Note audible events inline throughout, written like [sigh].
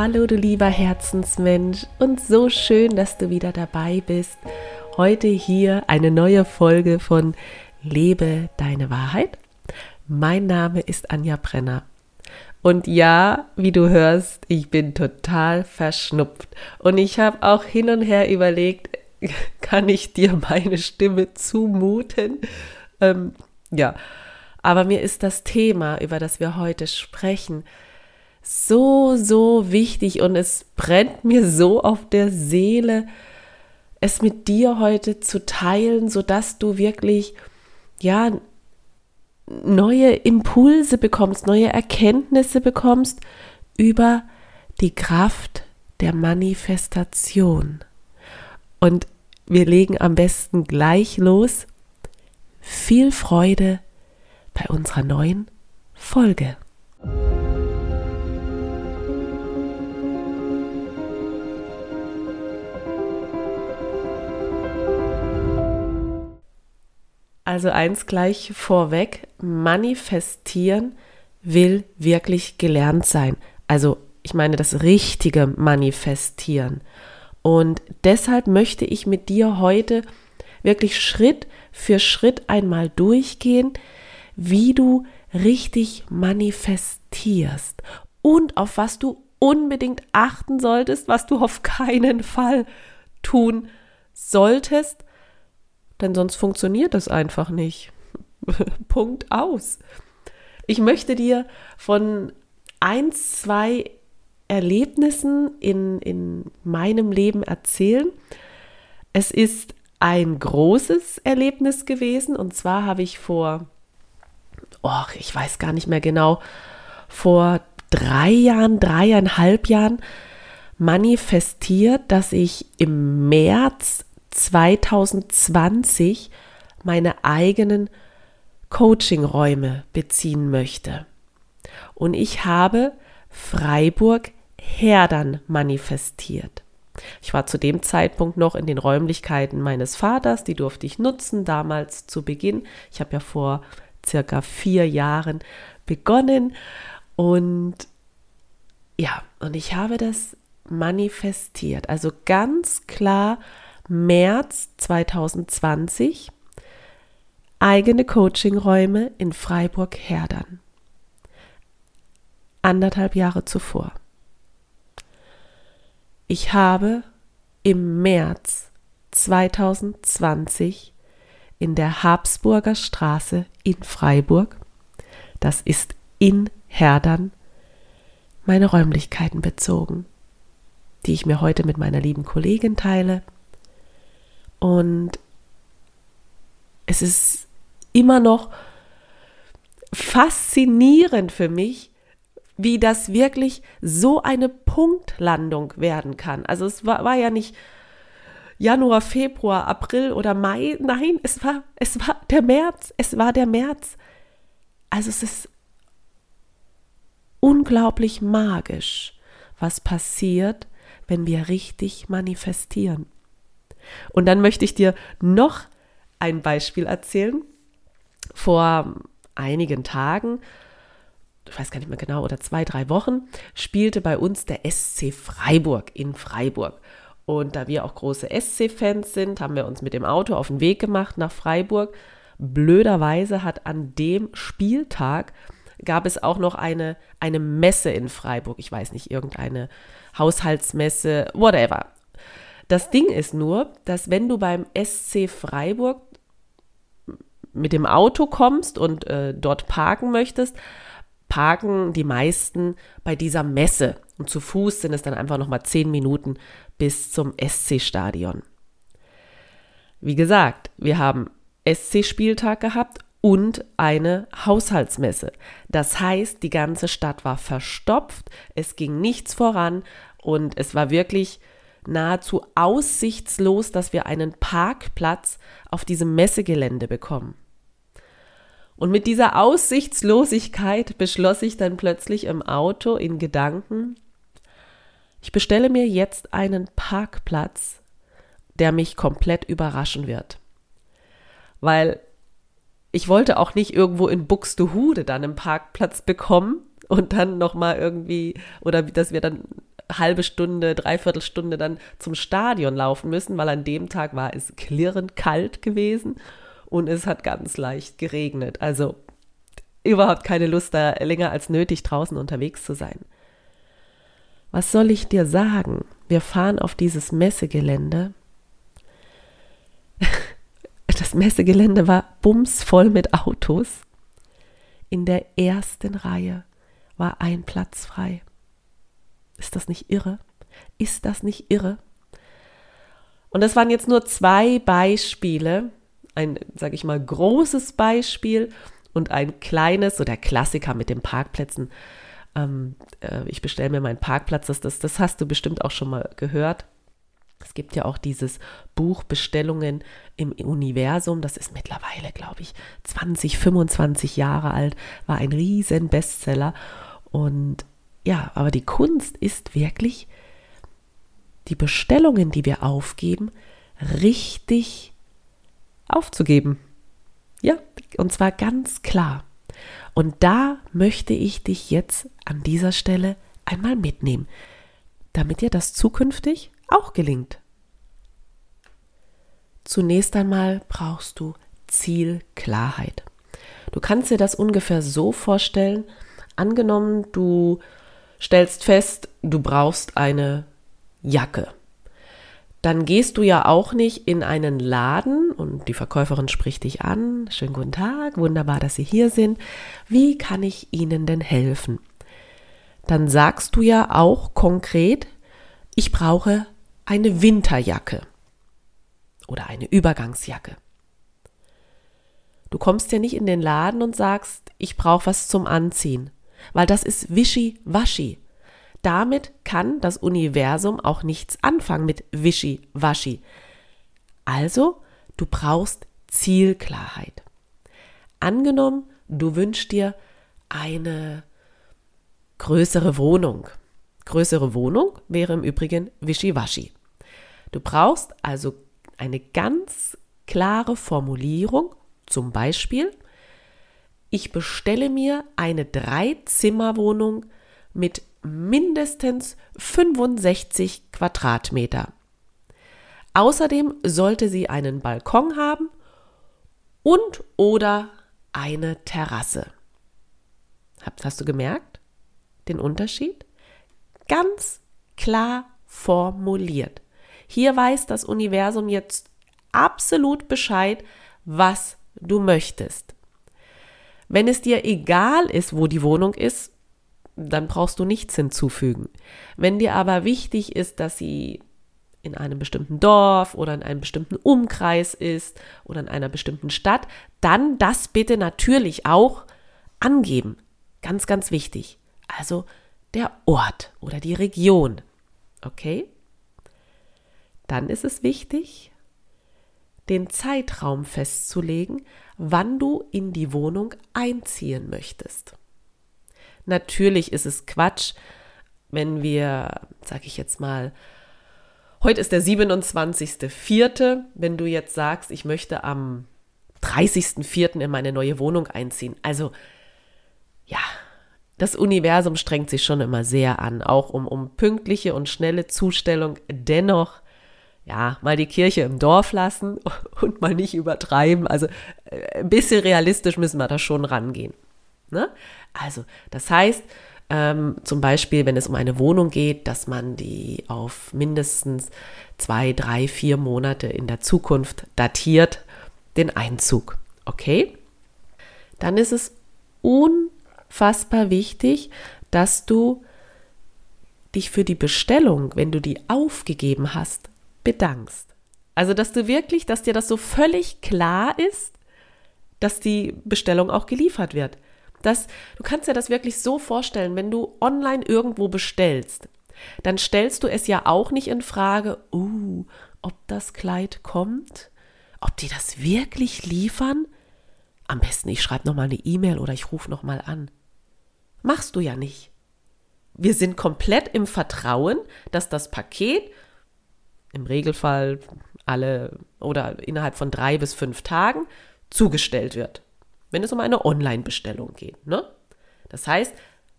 Hallo du lieber Herzensmensch und so schön, dass du wieder dabei bist. Heute hier eine neue Folge von Lebe deine Wahrheit. Mein Name ist Anja Brenner. Und ja, wie du hörst, ich bin total verschnupft. Und ich habe auch hin und her überlegt, [laughs] kann ich dir meine Stimme zumuten? Ähm, ja, aber mir ist das Thema, über das wir heute sprechen, so, so wichtig und es brennt mir so auf der Seele, es mit dir heute zu teilen, sodass du wirklich, ja, neue Impulse bekommst, neue Erkenntnisse bekommst über die Kraft der Manifestation. Und wir legen am besten gleich los. Viel Freude bei unserer neuen Folge. Also eins gleich vorweg, manifestieren will wirklich gelernt sein. Also ich meine das richtige Manifestieren. Und deshalb möchte ich mit dir heute wirklich Schritt für Schritt einmal durchgehen, wie du richtig manifestierst und auf was du unbedingt achten solltest, was du auf keinen Fall tun solltest, denn sonst funktioniert das einfach nicht. [laughs] Punkt aus. Ich möchte dir von ein, zwei Erlebnissen in, in meinem Leben erzählen. Es ist ein großes Erlebnis gewesen und zwar habe ich vor, oh, ich weiß gar nicht mehr genau, vor drei Jahren, dreieinhalb Jahren manifestiert, dass ich im März 2020 meine eigenen Coachingräume beziehen möchte. Und ich habe Freiburg Herdern manifestiert. Ich war zu dem Zeitpunkt noch in den Räumlichkeiten meines Vaters, die durfte ich nutzen, damals zu Beginn. Ich habe ja vor circa vier Jahren begonnen und ja, und ich habe das manifestiert. Also ganz klar März 2020 eigene Coachingräume in Freiburg-Herdern. Anderthalb Jahre zuvor. Ich habe im März 2020 in der Habsburger Straße in Freiburg, das ist in Herdern, meine Räumlichkeiten bezogen, die ich mir heute mit meiner lieben Kollegin teile und es ist immer noch faszinierend für mich, wie das wirklich so eine Punktlandung werden kann. Also es war, war ja nicht Januar, Februar, April oder Mai. Nein, es war, es war der März. Es war der März. Also es ist unglaublich magisch, was passiert, wenn wir richtig manifestieren. Und dann möchte ich dir noch ein Beispiel erzählen. Vor einigen Tagen, ich weiß gar nicht mehr genau, oder zwei, drei Wochen, spielte bei uns der SC Freiburg in Freiburg. Und da wir auch große SC-Fans sind, haben wir uns mit dem Auto auf den Weg gemacht nach Freiburg. Blöderweise hat an dem Spieltag gab es auch noch eine, eine Messe in Freiburg. Ich weiß nicht, irgendeine Haushaltsmesse, whatever. Das Ding ist nur, dass wenn du beim SC Freiburg mit dem Auto kommst und äh, dort parken möchtest, parken die meisten bei dieser Messe. Und zu Fuß sind es dann einfach nochmal zehn Minuten bis zum SC-Stadion. Wie gesagt, wir haben SC-Spieltag gehabt und eine Haushaltsmesse. Das heißt, die ganze Stadt war verstopft, es ging nichts voran und es war wirklich nahezu aussichtslos, dass wir einen Parkplatz auf diesem Messegelände bekommen. Und mit dieser Aussichtslosigkeit beschloss ich dann plötzlich im Auto in Gedanken, ich bestelle mir jetzt einen Parkplatz, der mich komplett überraschen wird. Weil ich wollte auch nicht irgendwo in Buxtehude dann einen Parkplatz bekommen und dann nochmal irgendwie, oder dass wir dann halbe Stunde, dreiviertel Stunde dann zum Stadion laufen müssen, weil an dem Tag war es klirrend kalt gewesen und es hat ganz leicht geregnet. Also überhaupt keine Lust, da länger als nötig draußen unterwegs zu sein. Was soll ich dir sagen? Wir fahren auf dieses Messegelände. [laughs] Das Messegelände war bumsvoll mit Autos. In der ersten Reihe war ein Platz frei. Ist das nicht irre? Ist das nicht irre? Und das waren jetzt nur zwei Beispiele. Ein, sage ich mal, großes Beispiel und ein kleines, so der Klassiker mit den Parkplätzen. Ähm, äh, ich bestelle mir meinen Parkplatz, das, das, das hast du bestimmt auch schon mal gehört. Es gibt ja auch dieses Buch Bestellungen im Universum, das ist mittlerweile, glaube ich, 20, 25 Jahre alt, war ein riesen Bestseller. Und ja, aber die Kunst ist wirklich, die Bestellungen, die wir aufgeben, richtig aufzugeben. Ja, und zwar ganz klar. Und da möchte ich dich jetzt an dieser Stelle einmal mitnehmen, damit dir das zukünftig auch gelingt. Zunächst einmal brauchst du Zielklarheit. Du kannst dir das ungefähr so vorstellen, angenommen, du stellst fest, du brauchst eine Jacke dann gehst du ja auch nicht in einen Laden und die Verkäuferin spricht dich an. Schönen guten Tag, wunderbar, dass Sie hier sind. Wie kann ich Ihnen denn helfen? Dann sagst du ja auch konkret, ich brauche eine Winterjacke oder eine Übergangsjacke. Du kommst ja nicht in den Laden und sagst, ich brauche was zum Anziehen, weil das ist wischi-waschi. Damit kann das Universum auch nichts anfangen mit Wischi-Waschi. Also, du brauchst Zielklarheit. Angenommen, du wünschst dir eine größere Wohnung. Größere Wohnung wäre im Übrigen Wischiwaschi. Du brauchst also eine ganz klare Formulierung, zum Beispiel, ich bestelle mir eine Dreizimmerwohnung mit mindestens 65 Quadratmeter. Außerdem sollte sie einen Balkon haben und oder eine Terrasse. Hast du gemerkt den Unterschied? Ganz klar formuliert. Hier weiß das Universum jetzt absolut Bescheid, was du möchtest. Wenn es dir egal ist, wo die Wohnung ist, dann brauchst du nichts hinzufügen. Wenn dir aber wichtig ist, dass sie in einem bestimmten Dorf oder in einem bestimmten Umkreis ist oder in einer bestimmten Stadt, dann das bitte natürlich auch angeben. Ganz, ganz wichtig. Also der Ort oder die Region. Okay? Dann ist es wichtig, den Zeitraum festzulegen, wann du in die Wohnung einziehen möchtest. Natürlich ist es Quatsch, wenn wir, sage ich jetzt mal, heute ist der 27.04., wenn du jetzt sagst, ich möchte am 30.04. in meine neue Wohnung einziehen. Also ja, das Universum strengt sich schon immer sehr an, auch um, um pünktliche und schnelle Zustellung. Dennoch, ja, mal die Kirche im Dorf lassen [laughs] und mal nicht übertreiben. Also äh, ein bisschen realistisch müssen wir da schon rangehen. Ne? Also, das heißt, ähm, zum Beispiel, wenn es um eine Wohnung geht, dass man die auf mindestens zwei, drei, vier Monate in der Zukunft datiert, den Einzug. Okay? Dann ist es unfassbar wichtig, dass du dich für die Bestellung, wenn du die aufgegeben hast, bedankst. Also, dass du wirklich, dass dir das so völlig klar ist, dass die Bestellung auch geliefert wird. Das, du kannst dir das wirklich so vorstellen, wenn du online irgendwo bestellst, dann stellst du es ja auch nicht in Frage, uh, ob das Kleid kommt, ob die das wirklich liefern. Am besten, ich schreibe nochmal eine E-Mail oder ich rufe nochmal an. Machst du ja nicht. Wir sind komplett im Vertrauen, dass das Paket im Regelfall alle oder innerhalb von drei bis fünf Tagen zugestellt wird wenn es um eine Online-Bestellung geht. Ne? Das heißt,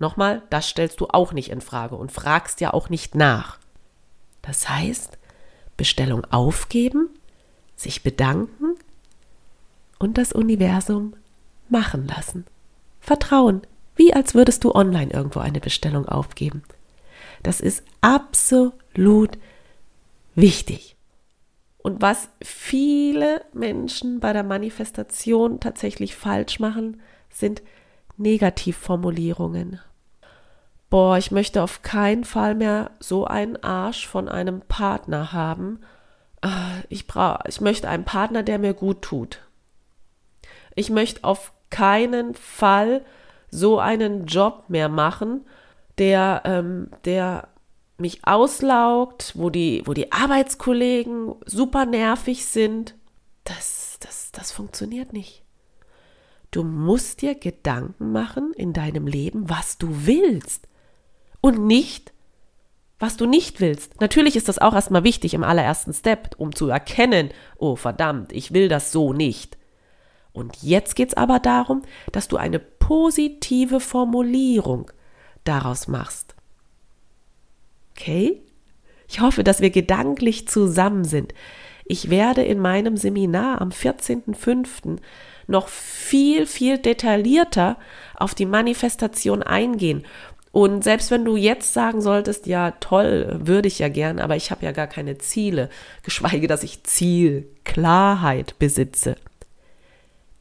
Nochmal, das stellst du auch nicht in Frage und fragst ja auch nicht nach. Das heißt, Bestellung aufgeben, sich bedanken und das Universum machen lassen. Vertrauen, wie als würdest du online irgendwo eine Bestellung aufgeben. Das ist absolut wichtig. Und was viele Menschen bei der Manifestation tatsächlich falsch machen, sind Negativformulierungen. Boah, ich möchte auf keinen Fall mehr so einen Arsch von einem Partner haben. Ah, ich, brauch, ich möchte einen Partner, der mir gut tut. Ich möchte auf keinen Fall so einen Job mehr machen, der, ähm, der mich auslaugt, wo die, wo die Arbeitskollegen super nervig sind. Das, das, das funktioniert nicht. Du musst dir Gedanken machen in deinem Leben, was du willst und nicht, was du nicht willst. Natürlich ist das auch erstmal wichtig im allerersten Step, um zu erkennen, oh verdammt, ich will das so nicht. Und jetzt geht es aber darum, dass du eine positive Formulierung daraus machst. Okay? Ich hoffe, dass wir gedanklich zusammen sind. Ich werde in meinem Seminar am 14.05. noch viel, viel detaillierter auf die Manifestation eingehen. Und selbst wenn du jetzt sagen solltest, ja toll, würde ich ja gern, aber ich habe ja gar keine Ziele, [laughs] geschweige, dass ich Zielklarheit besitze.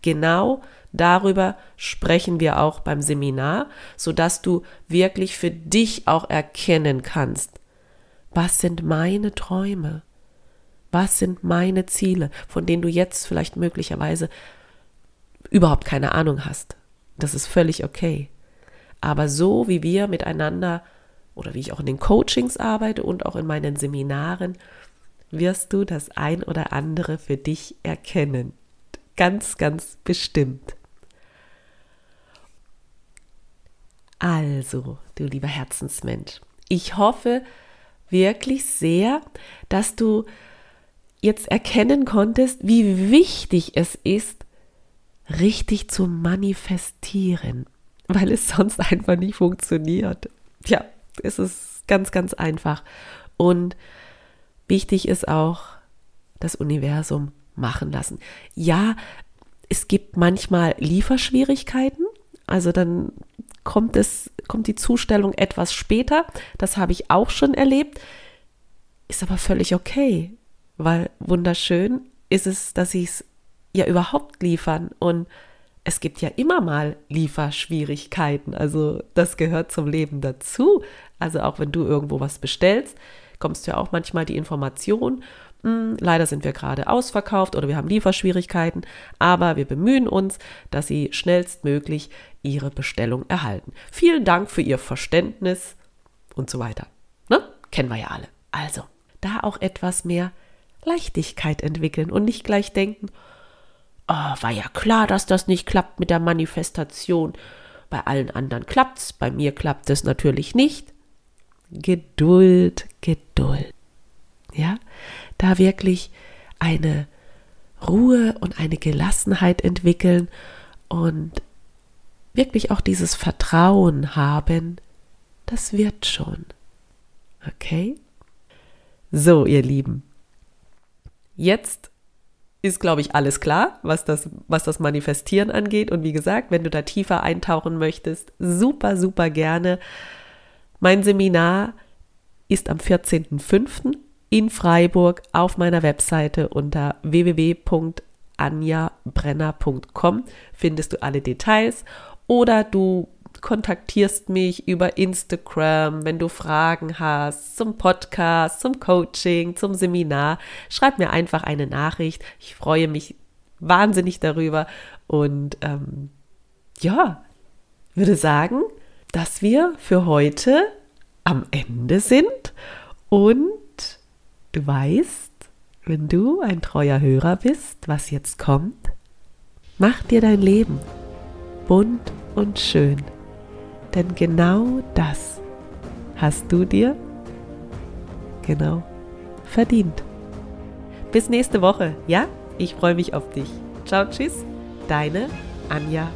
Genau darüber sprechen wir auch beim Seminar, sodass du wirklich für dich auch erkennen kannst, was sind meine Träume? Was sind meine Ziele, von denen du jetzt vielleicht möglicherweise überhaupt keine Ahnung hast? Das ist völlig okay. Aber so wie wir miteinander oder wie ich auch in den Coachings arbeite und auch in meinen Seminaren, wirst du das ein oder andere für dich erkennen. Ganz, ganz bestimmt. Also, du lieber Herzensmensch, ich hoffe wirklich sehr, dass du jetzt erkennen konntest, wie wichtig es ist, richtig zu manifestieren, weil es sonst einfach nicht funktioniert. Ja, es ist ganz, ganz einfach. Und wichtig ist auch, das Universum machen lassen. Ja, es gibt manchmal Lieferschwierigkeiten, also dann kommt es, kommt die Zustellung etwas später. Das habe ich auch schon erlebt. Ist aber völlig okay, weil wunderschön ist es, dass sie es ja überhaupt liefern und es gibt ja immer mal Lieferschwierigkeiten. Also das gehört zum Leben dazu. Also auch wenn du irgendwo was bestellst, kommst du ja auch manchmal die Information leider sind wir gerade ausverkauft oder wir haben Lieferschwierigkeiten, aber wir bemühen uns, dass Sie schnellstmöglich Ihre Bestellung erhalten. Vielen Dank für Ihr Verständnis und so weiter. Ne? Kennen wir ja alle. Also, da auch etwas mehr Leichtigkeit entwickeln und nicht gleich denken, oh, war ja klar, dass das nicht klappt mit der Manifestation. Bei allen anderen klappt's, bei mir klappt es natürlich nicht. Geduld, Geduld. Ja, da wirklich eine Ruhe und eine Gelassenheit entwickeln und wirklich auch dieses Vertrauen haben, das wird schon. Okay? So, ihr Lieben. Jetzt ist, glaube ich, alles klar, was das, was das Manifestieren angeht. Und wie gesagt, wenn du da tiefer eintauchen möchtest, super, super gerne. Mein Seminar ist am 14.05 in Freiburg auf meiner Webseite unter www.anjabrenner.com findest du alle Details oder du kontaktierst mich über Instagram, wenn du Fragen hast zum Podcast, zum Coaching, zum Seminar. Schreib mir einfach eine Nachricht. Ich freue mich wahnsinnig darüber und ähm, ja, würde sagen, dass wir für heute am Ende sind und Du weißt, wenn du ein treuer Hörer bist, was jetzt kommt, mach dir dein Leben bunt und schön. Denn genau das hast du dir genau verdient. Bis nächste Woche, ja? Ich freue mich auf dich. Ciao, tschüss, deine Anja